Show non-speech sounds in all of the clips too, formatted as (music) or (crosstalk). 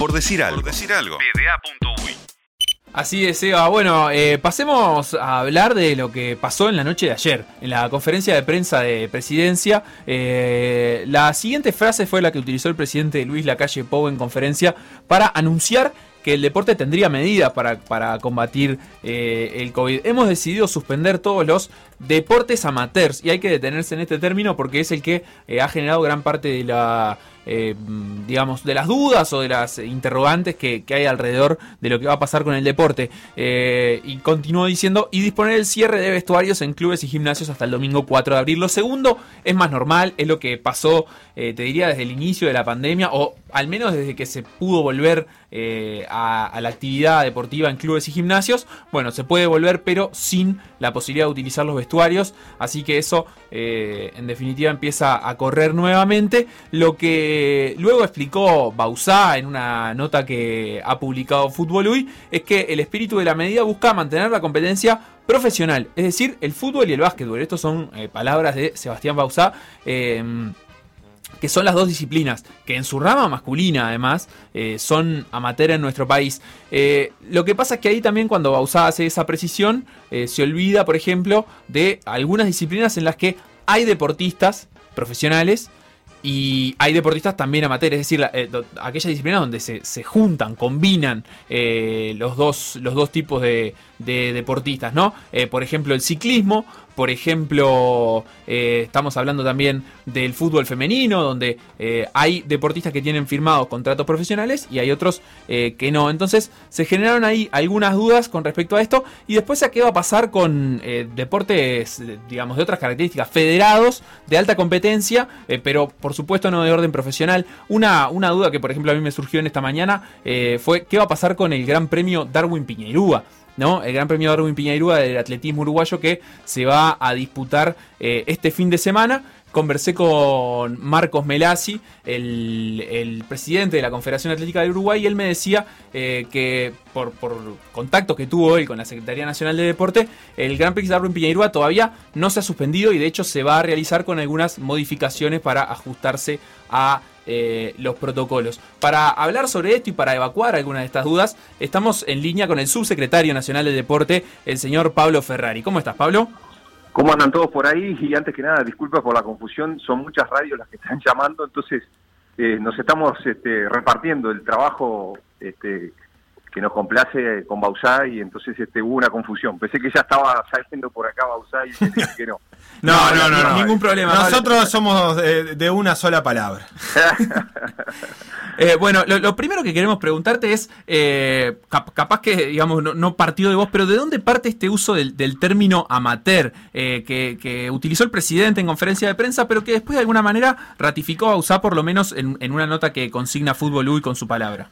Por decir algo. Por decir algo. Así es, Eva. Bueno, eh, pasemos a hablar de lo que pasó en la noche de ayer, en la conferencia de prensa de presidencia. Eh, la siguiente frase fue la que utilizó el presidente Luis Lacalle Pou en conferencia para anunciar que el deporte tendría medidas para, para combatir eh, el COVID. Hemos decidido suspender todos los deportes amateurs y hay que detenerse en este término porque es el que ha generado gran parte de la eh, digamos, de las dudas o de las interrogantes que, hay alrededor de lo que va a pasar con el deporte. Eh, y continuó diciendo, y disponer el cierre de vestuarios en clubes y gimnasios hasta el domingo 4 de abril. Lo segundo es más normal, es lo que pasó, eh, te diría, desde el inicio de la pandemia, o al menos desde que se pudo volver a, a, la actividad deportiva en clubes y gimnasios. Bueno, se puede volver, pero sin la posibilidad de utilizar los vestuarios. Así que eso, en definitiva, empieza a correr nuevamente. Lo que luego explicó Bausá en una nota que ha publicado Fútbol Hoy, es que el espíritu de la medida busca mantener la competencia profesional, es decir, el fútbol y el básquetbol. Estas son eh, palabras de Sebastián Bausá. Eh, que son las dos disciplinas, que en su rama masculina además eh, son amateur en nuestro país. lo que pasa es que ahí también cuando Bausá hace esa precisión, se olvida, por ejemplo, de algunas disciplinas en las que hay deportistas profesionales y hay deportistas también amateurs, es decir, eh, aquellas disciplinas donde se, juntan, combinan eh, los, dos, los dos tipos de, deportistas, ¿no? Eh, por ejemplo, el ciclismo, por ejemplo, eh, estamos hablando también del fútbol femenino, donde eh, hay deportistas que tienen firmados contratos profesionales y hay otros eh, que no. Entonces se generaron ahí algunas dudas con respecto a esto y después a qué va a pasar con deportes, digamos, de otras características, federados, de alta competencia, pero por supuesto no de orden profesional. Una, una duda que por ejemplo a mí me surgió en esta mañana fue qué va a pasar con el Gran Premio Darwin Piñeirúa. ¿No? El Gran Premio Darwin Piñairúa del atletismo uruguayo que se va a disputar eh, este fin de semana. Conversé con Marcos Melasi, el, presidente de la Confederación Atlética de Uruguay, y él me decía eh, que por, contactos que tuvo hoy con la Secretaría Nacional de Deporte, el Gran Prix Darwin Piñairúa todavía no se ha suspendido y de hecho se va a realizar con algunas modificaciones para ajustarse a eh, los protocolos. Para hablar sobre esto y para evacuar algunas de estas dudas, estamos en línea con el subsecretario nacional de deporte, el señor Pablo Ferrari. ¿Cómo estás, Pablo? ¿Cómo andan todos por ahí? Y antes que nada, disculpas por la confusión, son muchas radios las que están (laughs) llamando, entonces eh, nos estamos este, repartiendo el trabajo este, que nos complace con Bausá y entonces este, hubo una confusión. Pensé que ya estaba saliendo por acá Bausá y que no. (laughs) no, no, no, no, ningún problema. Nosotros somos de, una sola palabra. (laughs) Eh, bueno, lo, primero que queremos preguntarte es, eh, capaz que, digamos, no, partió de vos, pero ¿de dónde parte este uso del, término amateur eh, que, utilizó el presidente en conferencia de prensa, pero que después de alguna manera ratificó usar por lo menos en, en una nota que consigna Fútbol UI con su palabra?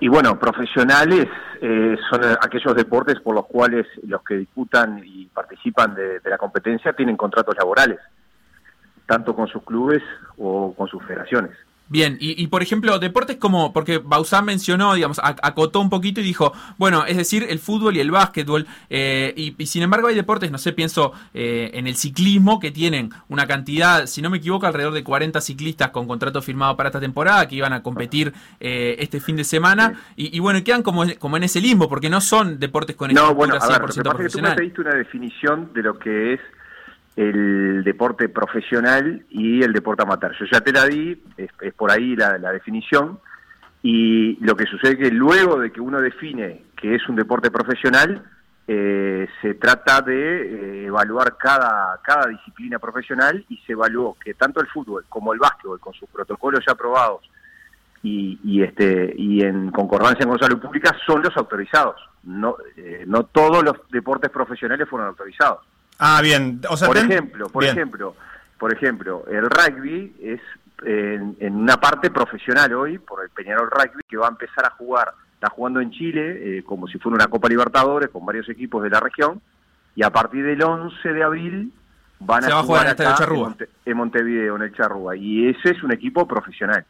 Y bueno, profesionales eh, son aquellos deportes por los cuales los que disputan y participan de, la competencia tienen contratos laborales, tanto con sus clubes o con sus federaciones. Bien, y, por ejemplo, deportes como, porque Bausán mencionó, digamos, acotó un poquito y dijo, bueno, es decir, el fútbol y el básquetbol, eh, y, sin embargo hay deportes, no sé, pienso eh, en el ciclismo, que tienen una cantidad, si no me equivoco, alrededor de 40 ciclistas con contrato firmado para esta temporada, que iban a competir eh, este fin de semana, y, bueno, quedan como, como en ese limbo, porque no son deportes con no, bueno, a ver, lo que tú me pediste una definición de lo que es el deporte profesional y el deporte amateur. Yo ya te la di, es, por ahí la, definición, y lo que sucede es que luego de que uno define que es un deporte profesional, eh, se trata de eh, evaluar cada, cada disciplina profesional y se evaluó que tanto el fútbol como el básquetbol, con sus protocolos ya aprobados y, y este y en concordancia con salud pública, son los autorizados. No, eh, no todos los deportes profesionales fueron autorizados. Ah, bien. O sea, por ejemplo, por ejemplo, por ejemplo, el rugby es en, una parte profesional hoy por el Peñarol Rugby que va a empezar a jugar, está jugando en Chile eh, como si fuera una Copa Libertadores con varios equipos de la región y a partir del 11 de abril van a, jugar, acá en, Montevideo en el Charrúa. Y ese es un equipo profesional,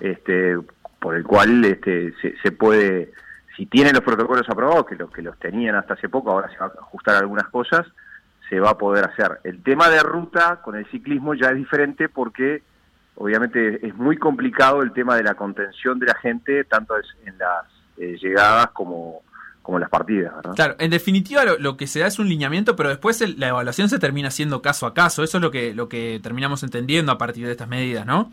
este, por el cual este, se, se puede si tienen los protocolos aprobados, que los que los tenían hasta hace poco, ahora se van a ajustar algunas cosas, se va a poder hacer. El tema de ruta con el ciclismo ya es diferente porque obviamente es muy complicado el tema de la contención de la gente, tanto en las eh, llegadas como, como en las partidas. ¿verdad? Claro, en definitiva lo, que se da es un lineamiento, pero después la evaluación se termina haciendo caso a caso. Eso es lo que, lo que terminamos entendiendo a partir de estas medidas, ¿no?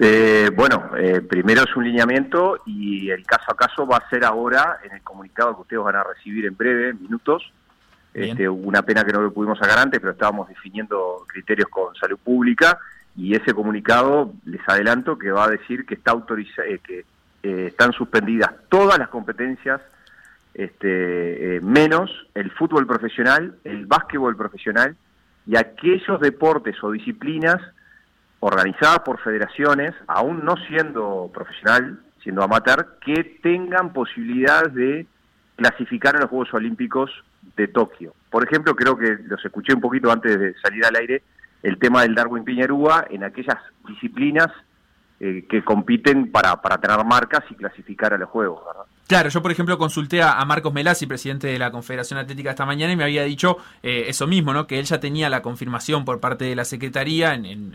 Eh, bueno, eh, primero es un lineamiento y el caso a caso va a ser ahora en el comunicado que ustedes van a recibir en breve, minutos. Este, una pena que no lo pudimos sacar antes, pero estábamos definiendo criterios con salud pública y ese comunicado, les adelanto, que va a decir que está autorizado, eh, que eh, están suspendidas todas las competencias, este, menos el fútbol profesional, el básquetbol profesional y aquellos deportes o disciplinas organizadas por federaciones, aún no siendo profesional, siendo amateur, que tengan posibilidad de clasificar a los Juegos Olímpicos de Tokio. Por ejemplo, creo que los escuché un poquito antes de salir al aire, el tema del Darwin Piñarúa en aquellas disciplinas eh, que compiten para, para tener marcas y clasificar a los Juegos. ¿verdad? Claro, yo por ejemplo consulté a, Marcos Melasi, presidente de la Confederación Atlética esta mañana, y me había dicho eh, eso mismo, ¿no? Que él ya tenía la confirmación por parte de la Secretaría, en,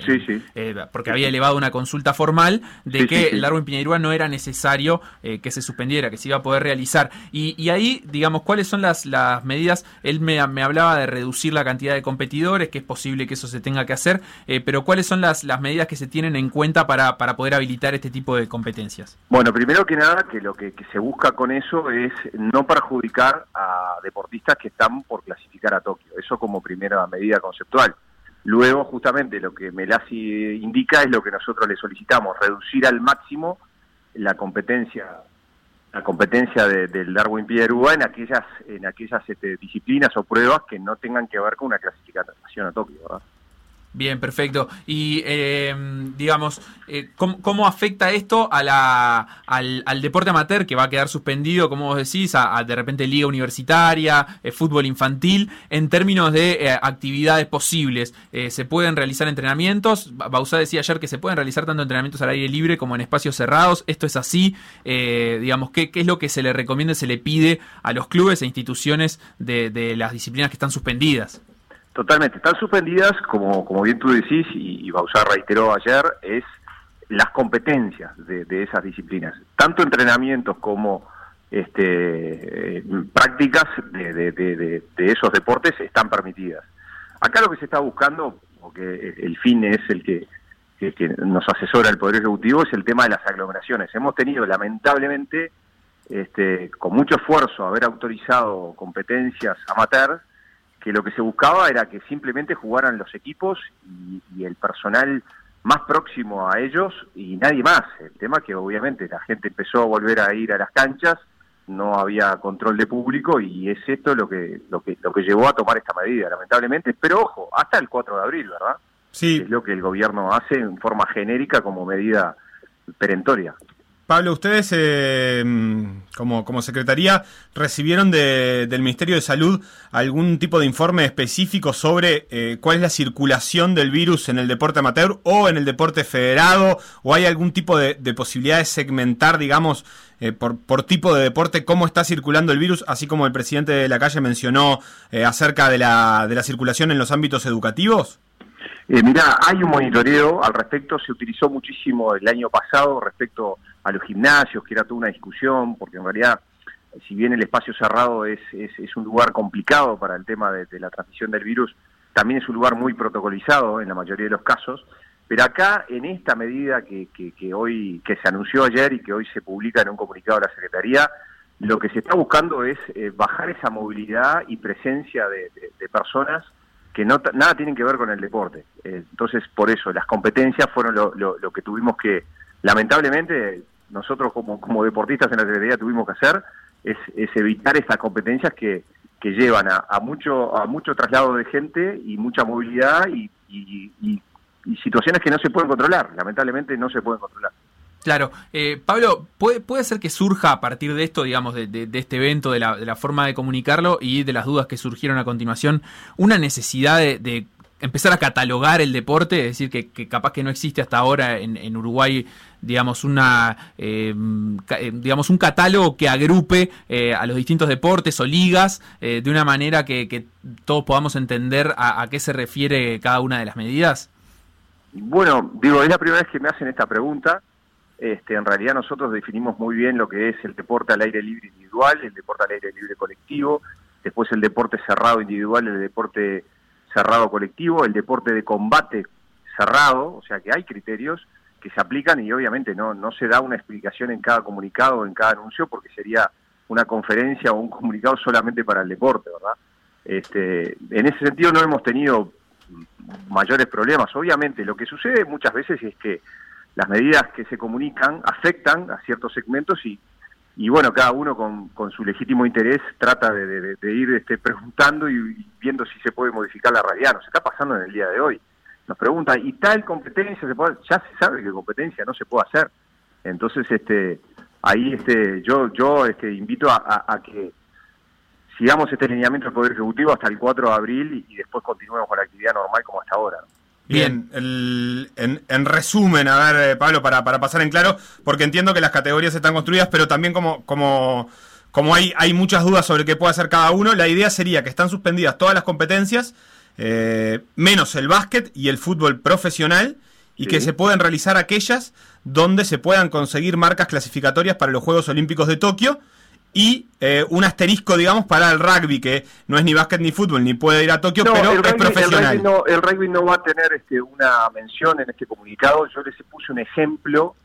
eh, porque había elevado una consulta formal, de que el Darwin Piñeirúa no era necesario eh, que se suspendiera, que se iba a poder realizar. Y, ahí, digamos, ¿cuáles son las, las medidas? Él me, hablaba de reducir la cantidad de competidores, que es posible que eso se tenga que hacer, pero ¿cuáles son las, las medidas que se tienen en cuenta para, para poder habilitar este tipo de competencias? Bueno, primero que nada, que lo que se busca con eso es no perjudicar a deportistas que están por clasificar a Tokio. Eso como primera medida conceptual. Luego, justamente, lo que Melasi indica es lo que nosotros le solicitamos, reducir al máximo la competencia la competencia del Darwin Pierúa en aquellas en aquellas este, disciplinas o pruebas que no tengan que ver con una clasificación a Tokio. ¿verdad? Bien, perfecto. Y eh, digamos, eh, ¿cómo, afecta esto a la, al, deporte amateur que va a quedar suspendido, como vos decís, a, de repente liga universitaria, eh, fútbol infantil, en términos de actividades posibles? ¿Se pueden realizar entrenamientos? Bausá decía ayer que se pueden realizar tanto entrenamientos al aire libre como en espacios cerrados. ¿Esto es así? digamos, ¿qué, ¿qué, es lo que se le recomienda, se le pide a los clubes e instituciones de, de las disciplinas que están suspendidas? Totalmente, están suspendidas, como, como bien tú decís, y, y Bausar reiteró ayer, es las competencias de, esas disciplinas, tanto entrenamientos como este, prácticas de, esos deportes están permitidas. Acá lo que se está buscando, porque el fin es el que, que, nos asesora el Poder Ejecutivo, es el tema de las aglomeraciones. Hemos tenido, lamentablemente, este, con mucho esfuerzo, haber autorizado competencias amateur que lo que se buscaba era que simplemente jugaran los equipos y, el personal más próximo a ellos y nadie más. El tema que obviamente la gente empezó a volver a ir a las canchas, no había control de público y es esto lo que lo que lo que llevó a tomar esta medida, lamentablemente. Pero ojo, hasta el 4 de abril, ¿verdad? Sí. Es lo que el gobierno hace en forma genérica como medida perentoria. Pablo, ustedes eh, como, como Secretaría recibieron del Ministerio de Salud algún tipo de informe específico sobre eh, cuál es la circulación del virus en el deporte amateur o en el deporte federado o hay algún tipo de, posibilidad de segmentar, digamos, eh, por, por, tipo de deporte cómo está circulando el virus, así como el presidente de la calle mencionó acerca de la, de la circulación en los ámbitos educativos? Eh, mira, hay un monitoreo al respecto, se utilizó muchísimo el año pasado respecto a los gimnasios, que era toda una discusión, porque en realidad, si bien el espacio cerrado es, es, un lugar complicado para el tema de, la transmisión del virus, también es un lugar muy protocolizado en la mayoría de los casos. Pero acá, en esta medida que, que, hoy, que se anunció ayer y que hoy se publica en un comunicado de la Secretaría, lo que se está buscando es eh, bajar esa movilidad y presencia de personas que no nada tienen que ver con el deporte. Eh, entonces, por eso, las competencias fueron lo, lo, que tuvimos que, lamentablemente, nosotros como, como deportistas en la Secretaría tuvimos que hacer, es, es evitar estas competencias que, que llevan a, mucho a mucho traslado de gente y mucha movilidad y situaciones que no se pueden controlar, lamentablemente no se pueden controlar. Claro, eh, Pablo, ¿puede, ¿puede ser que surja a partir de esto, digamos, de, este evento, de la, de la, forma de comunicarlo y de las dudas que surgieron a continuación, una necesidad de, empezar a catalogar el deporte? Es decir, que, capaz que no existe hasta ahora en, Uruguay, digamos, una, eh, eh, digamos, un catálogo que agrupe a los distintos deportes o ligas de una manera que, todos podamos entender a qué se refiere cada una de las medidas. Bueno, digo, es la primera vez que me hacen esta pregunta. Este, en realidad nosotros definimos muy bien lo que es el deporte al aire libre individual, el deporte al aire libre colectivo, después el deporte cerrado individual, el deporte cerrado colectivo, el deporte de combate cerrado, o sea que hay criterios que se aplican y obviamente no, no se da una explicación en cada comunicado, en cada anuncio, porque sería una conferencia o un (laughs) comunicado solamente para el deporte, ¿verdad? Este, en ese sentido no hemos tenido mayores problemas. Obviamente lo que sucede muchas veces es que las medidas que se comunican afectan a ciertos segmentos y, y bueno, cada uno con, con su legítimo interés trata de, ir este, preguntando y, viendo si se puede modificar la realidad. Nos está pasando en el día de hoy. Nos pregunta, ¿y tal competencia se puede? Ya se sabe que competencia no se puede hacer. Entonces, este, ahí este, yo, yo este, invito a que sigamos este lineamiento del Poder Ejecutivo hasta el 4 de abril y, después continuemos con la actividad normal como hasta ahora. Bien, en, resumen, a ver, eh, Pablo, para, para pasar en claro, porque entiendo que las categorías están construidas, pero también como, como, como hay, hay muchas dudas sobre qué puede hacer cada uno, la idea sería que están suspendidas todas las competencias, eh, menos el básquet y el fútbol profesional, y que se pueden realizar aquellas donde se puedan conseguir marcas clasificatorias para los Juegos Olímpicos de Tokio, y eh, un asterisco, digamos, para el rugby, que no es ni básquet ni fútbol, ni puede ir a Tokio, pero es profesional. El rugby, no, va a tener este, una mención en este comunicado. Yo les puse un ejemplo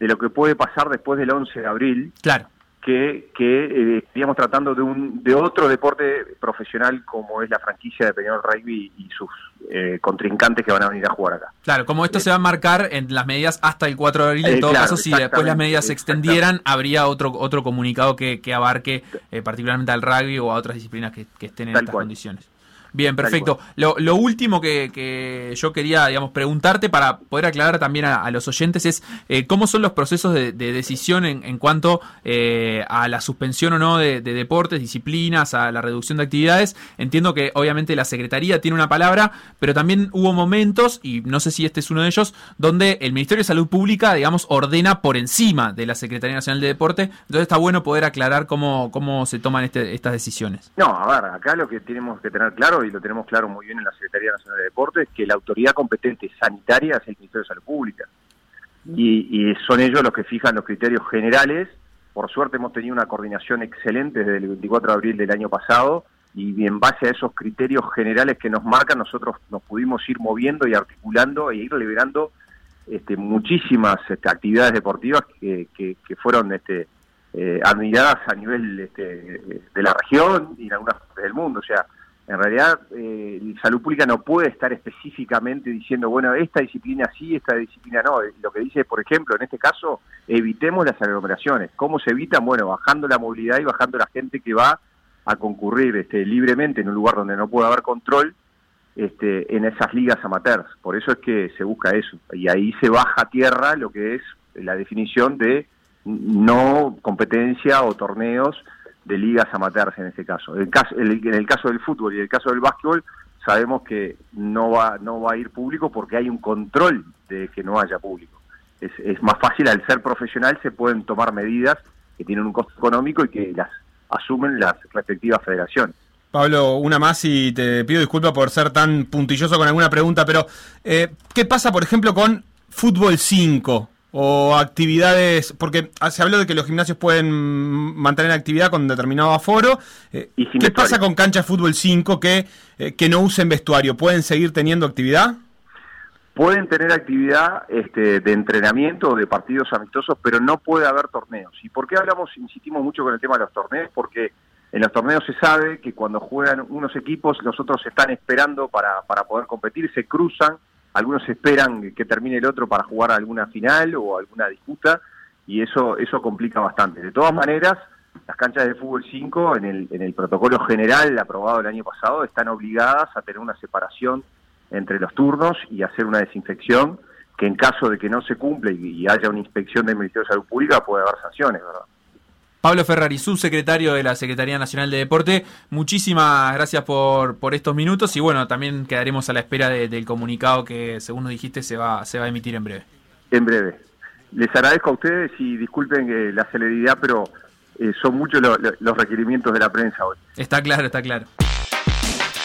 de lo que puede pasar después del 11 de abril. Claro que, que eh, tratando de un de otro deporte profesional como es la franquicia de Peñarol Rugby y sus eh, contrincantes que van a venir a jugar acá. Claro, como esto se va a marcar en las medidas hasta el 4 de abril, en eh, todo caso, si después las medidas se extendieran, habría otro otro comunicado que, que abarque eh, particularmente al rugby o a otras disciplinas que, estén en estas condiciones. Bien, perfecto. Lo, lo, último que, que, yo quería, digamos, preguntarte para poder aclarar también a, los oyentes es eh, cómo son los procesos de, decisión en, en cuanto eh, a la suspensión o no de, deportes, disciplinas, a la reducción de actividades. Entiendo que obviamente la Secretaría tiene una palabra, pero también hubo momentos, y no sé si este es uno de ellos, donde el Ministerio de Salud Pública, digamos, ordena por encima de la Secretaría Nacional de Deporte. Entonces está bueno poder aclarar cómo, cómo se toman este, estas decisiones. No, a ver, acá lo que tenemos que tener claro y lo tenemos claro muy bien en la Secretaría Nacional de Deportes, que la autoridad competente sanitaria es el Ministerio de Salud Pública. Y, son ellos los que fijan los criterios generales. Por suerte hemos tenido una coordinación excelente desde el 24 de abril del año pasado y en base a esos criterios generales que nos marcan, nosotros nos pudimos ir moviendo y articulando e ir liberando este, muchísimas este, actividades deportivas que, fueron este, eh, admiradas a nivel este, de la región y en algunas partes del mundo. O sea, en realidad eh, salud pública no puede estar específicamente diciendo, bueno, esta disciplina sí, esta disciplina no. Lo que dice, por ejemplo, en este caso, evitemos las aglomeraciones. ¿Cómo se evitan? Bueno, bajando la movilidad y bajando la gente que va a concurrir este, libremente en un lugar donde no puede haber control este, en esas ligas amateurs. Por eso es que se busca eso. Y ahí se baja a tierra lo que es la definición de no competencia o torneos de ligas amateurs en este caso. En, caso, en el caso del fútbol y el caso del básquetbol sabemos que no va, no va a ir público porque hay un control de que no haya público. Es, más fácil, al ser profesional se pueden tomar medidas que tienen un costo económico y que las asumen las respectivas federaciones. Pablo, una más y te pido disculpas por ser tan puntilloso con alguna pregunta, pero eh, ¿qué pasa, por ejemplo, con fútbol 5? O actividades, porque se habló de que los gimnasios pueden mantener actividad con determinado aforo. Eh, ¿Qué pasa con cancha fútbol 5 que, eh, que no usen vestuario? ¿Pueden seguir teniendo actividad? Pueden tener actividad este, de entrenamiento o de partidos amistosos, pero no puede haber torneos. ¿Y por qué hablamos, insistimos mucho con el tema de los torneos? Porque en los torneos se sabe que cuando juegan unos equipos, los otros están esperando para, para poder competir, se cruzan algunos esperan que termine el otro para jugar alguna final o alguna disputa y eso eso complica bastante. De todas maneras, las canchas de fútbol 5 en el, en el protocolo general aprobado el año pasado están obligadas a tener una separación entre los turnos y hacer una desinfección que en caso de que no se cumple y, haya una inspección del Ministerio de Salud Pública puede haber sanciones, ¿verdad? Pablo Ferrari, subsecretario de la Secretaría Nacional de Deporte, muchísimas gracias por, por estos minutos y bueno, también quedaremos a la espera del comunicado que, según nos dijiste, se va, se va a emitir en breve. En breve. Les agradezco a ustedes y disculpen eh, la celeridad, pero eh, son muchos los requerimientos de la prensa hoy. Está claro, está claro.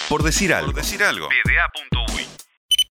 Por decir algo. Por decir algo.